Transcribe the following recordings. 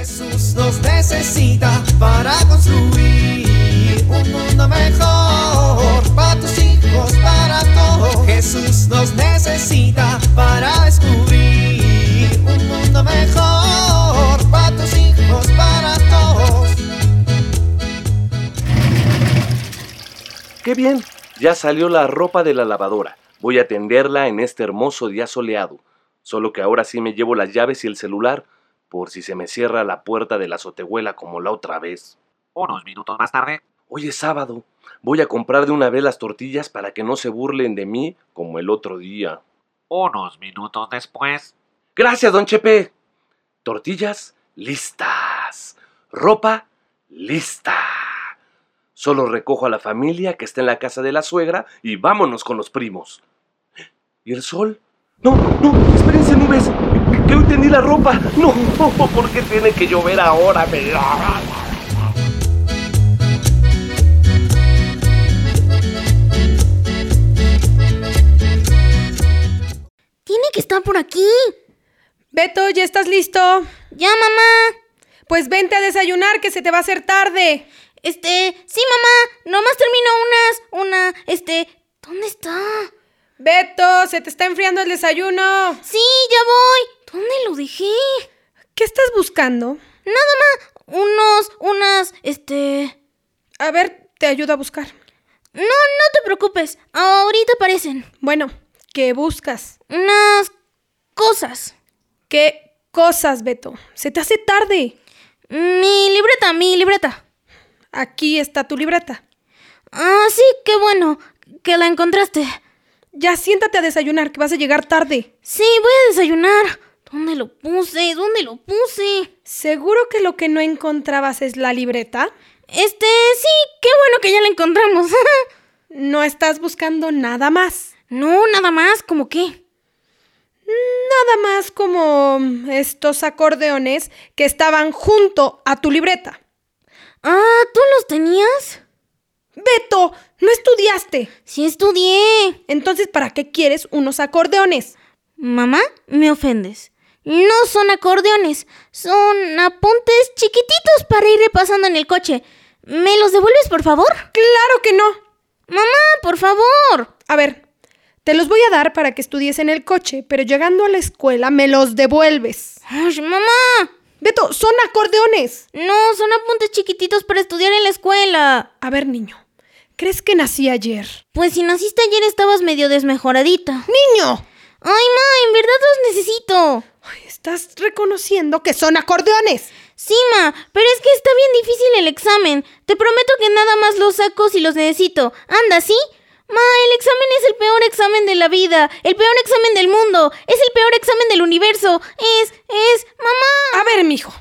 Jesús nos necesita para construir un mundo mejor para tus hijos, para todos. Jesús nos necesita para descubrir un mundo mejor para tus hijos, para todos. ¡Qué bien! Ya salió la ropa de la lavadora. Voy a tenderla en este hermoso día soleado. Solo que ahora sí me llevo las llaves y el celular, por si se me cierra la puerta de la azotehuela como la otra vez. Unos minutos más tarde. Hoy es sábado. Voy a comprar de una vez las tortillas para que no se burlen de mí como el otro día. Unos minutos después. Gracias, don Chepe. Tortillas listas. Ropa lista. Solo recojo a la familia que está en la casa de la suegra y vámonos con los primos. ¿Y el sol? No, no, espérense nubes. Tendí la ropa. No, ¿por qué tiene que llover ahora? Me- Tiene que estar por aquí. Beto, ¿ya estás listo? Ya, mamá. Pues vente a desayunar que se te va a hacer tarde. Este, sí, mamá. Nomás termino unas, una, este, ¿dónde está? Beto, se te está enfriando el desayuno. Sí, ya voy. ¿Dónde lo dejé? ¿Qué estás buscando? Nada más, unos, unas, este... A ver, te ayudo a buscar. No, no te preocupes. Ahorita aparecen. Bueno, ¿qué buscas? Unas cosas. ¿Qué cosas, Beto? Se te hace tarde. Mi libreta, mi libreta. Aquí está tu libreta. Ah, sí, qué bueno que la encontraste. Ya siéntate a desayunar, que vas a llegar tarde. Sí, voy a desayunar. ¿Dónde lo puse? ¿Dónde lo puse? ¿Seguro que lo que no encontrabas es la libreta? Este, sí, qué bueno que ya la encontramos. No estás buscando nada más. no, nada más, ¿como qué? Nada más como estos acordeones que estaban junto a tu libreta. Ah, ¿tú los tenías? Beto, no estudiaste. Sí estudié. Entonces, ¿para qué quieres unos acordeones? Mamá, me ofendes. No son acordeones, son apuntes chiquititos para ir repasando en el coche. ¿Me los devuelves, por favor? Claro que no. Mamá, por favor. A ver, te los voy a dar para que estudies en el coche, pero llegando a la escuela me los devuelves. Ay, mamá. Beto, son acordeones. No, son apuntes chiquititos para estudiar en la escuela. A ver, niño, ¿crees que nací ayer? Pues si naciste ayer estabas medio desmejoradita. ¡Niño! Ay, ma, en verdad los necesito. Ay, Estás reconociendo que son acordeones. Sí, ma, pero es que está bien difícil el examen. Te prometo que nada más los saco si los necesito. Anda, ¿sí? Ma, el examen es el peor examen de la vida, el peor examen del mundo, es el peor examen del universo. Es, es, mamá. A ver, mijo,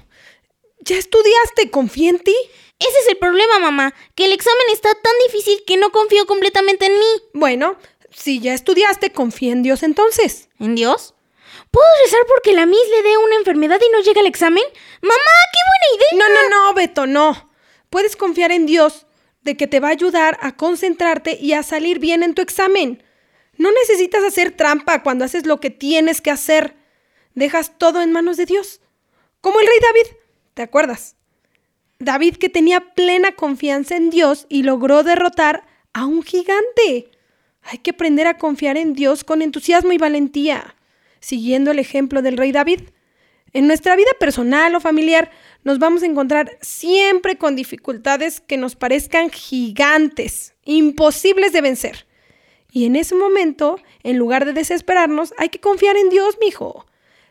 ¿ya estudiaste? ¿Confía en ti? Ese es el problema, mamá, que el examen está tan difícil que no confío completamente en mí. Bueno, si ya estudiaste, confía en Dios entonces. ¿En Dios? ¿Puedo rezar porque la Miss le dé una enfermedad y no llega al examen? Mamá, qué buena idea. No, no, no, Beto, no. Puedes confiar en Dios de que te va a ayudar a concentrarte y a salir bien en tu examen. No necesitas hacer trampa cuando haces lo que tienes que hacer. Dejas todo en manos de Dios. Como el rey David, ¿te acuerdas? David que tenía plena confianza en Dios y logró derrotar a un gigante. Hay que aprender a confiar en Dios con entusiasmo y valentía, siguiendo el ejemplo del rey David. En nuestra vida personal o familiar nos vamos a encontrar siempre con dificultades que nos parezcan gigantes, imposibles de vencer. Y en ese momento, en lugar de desesperarnos, hay que confiar en Dios, mijo.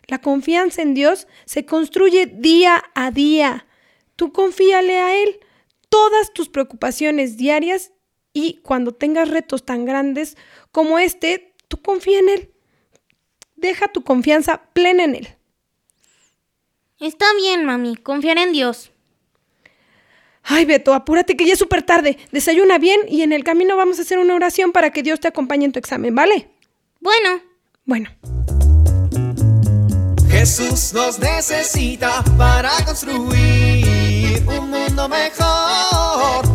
La confianza en Dios se construye día a día. Tú confíale a Él todas tus preocupaciones diarias y cuando tengas retos tan grandes como este, tú confía en Él. Deja tu confianza plena en Él. Está bien, mami, confiar en Dios. Ay, Beto, apúrate que ya es súper tarde. Desayuna bien y en el camino vamos a hacer una oración para que Dios te acompañe en tu examen, ¿vale? Bueno, Bueno, Jesús nos necesita para construir un mundo mejor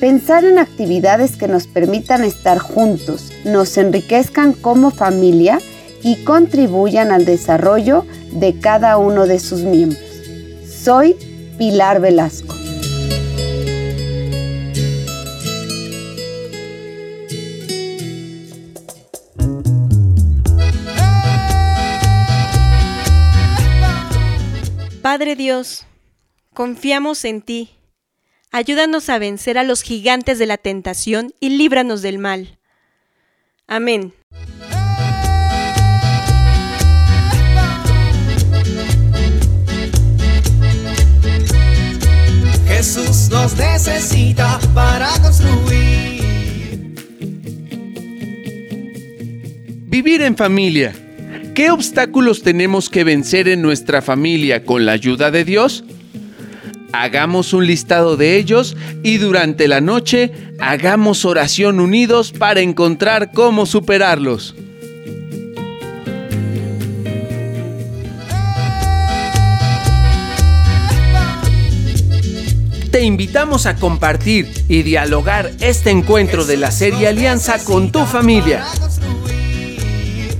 Pensar en actividades que nos permitan estar juntos, nos enriquezcan como familia y contribuyan al desarrollo de cada uno de sus miembros. Soy Pilar Velasco. Padre Dios, confiamos en ti. Ayúdanos a vencer a los gigantes de la tentación y líbranos del mal. Amén. Jesús nos necesita para construir. Vivir en familia. ¿Qué obstáculos tenemos que vencer en nuestra familia con la ayuda de Dios? Hagamos un listado de ellos y durante la noche hagamos oración unidos para encontrar cómo superarlos. Te invitamos a compartir y dialogar este encuentro de la serie Alianza con tu familia.